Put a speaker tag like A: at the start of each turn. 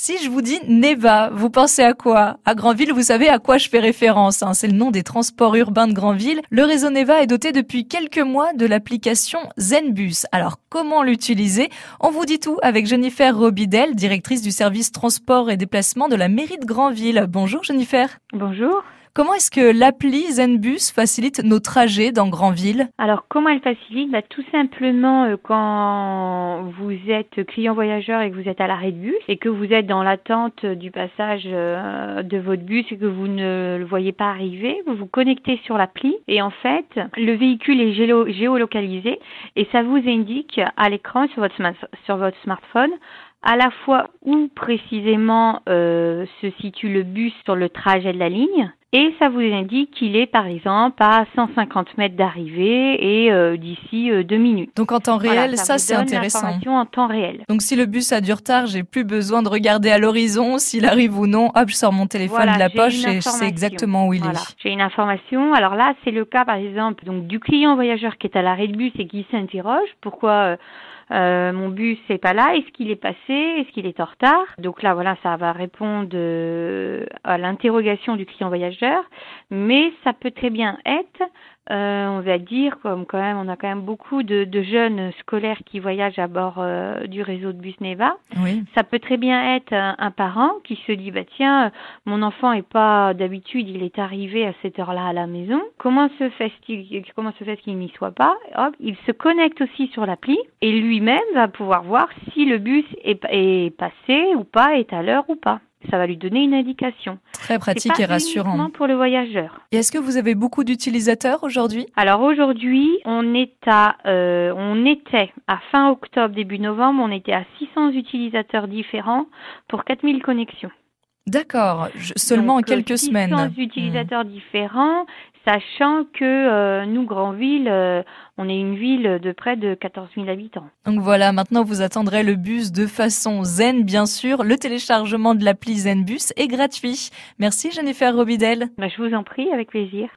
A: Si je vous dis Neva, vous pensez à quoi? À Granville, vous savez à quoi je fais référence. Hein. C'est le nom des transports urbains de Granville. Le réseau Neva est doté depuis quelques mois de l'application Zenbus. Alors comment l'utiliser? On vous dit tout avec Jennifer Robidel, directrice du service transport et déplacement de la mairie de Granville. Bonjour Jennifer.
B: Bonjour.
A: Comment est-ce que l'appli Zenbus facilite nos trajets dans Granville?
B: Alors, comment elle facilite? Bah, Tout simplement, euh, quand vous êtes client voyageur et que vous êtes à l'arrêt de bus et que vous êtes dans l'attente du passage euh, de votre bus et que vous ne le voyez pas arriver, vous vous connectez sur l'appli et en fait, le véhicule est géolocalisé et ça vous indique à l'écran sur votre smartphone à la fois où précisément euh, se situe le bus sur le trajet de la ligne et ça vous indique qu'il est par exemple à 150 mètres d'arrivée et euh, d'ici euh, deux minutes.
A: Donc en temps réel, ça,
B: ça
A: c'est intéressant.
B: en temps réel.
A: Donc si le bus a du retard, j'ai plus besoin de regarder à l'horizon s'il arrive ou non. Hop, je sors mon téléphone de la poche et je sais exactement où il est.
B: J'ai une information. Alors là, c'est le cas par exemple donc du client voyageur qui est à l'arrêt de bus et qui s'interroge pourquoi euh, mon bus n'est pas là, est-ce qu'il est passé, est-ce qu'il est en retard? Donc là, voilà, ça va répondre euh, à l'interrogation du client voyageur, mais ça peut très bien être euh, on va dire, comme quand même, on a quand même beaucoup de, de jeunes scolaires qui voyagent à bord euh, du réseau de bus Neva.
A: Oui.
B: Ça peut très bien être un, parent qui se dit, bah tiens, mon enfant est pas d'habitude, il est arrivé à cette heure-là à la maison. Comment se fait-il, comment se fait qu'il n'y soit pas? Hop, il se connecte aussi sur l'appli et lui-même va pouvoir voir si le bus est, est passé ou pas, est à l'heure ou pas ça va lui donner une indication.
A: Très pratique et rassurant.
B: pour le voyageur.
A: Et est-ce que vous avez beaucoup d'utilisateurs aujourd'hui?
B: Alors aujourd'hui, on est à, euh, on était à fin octobre, début novembre, on était à 600 utilisateurs différents pour 4000 connexions.
A: D'accord, seulement en quelques 600 semaines.
B: 600 utilisateurs différents, sachant que euh, nous, Grandville, euh, on est une ville de près de 14 000 habitants.
A: Donc voilà, maintenant vous attendrez le bus de façon zen, bien sûr. Le téléchargement de l'appli Zenbus est gratuit. Merci Jennifer Robidel.
B: Bah, je vous en prie, avec plaisir.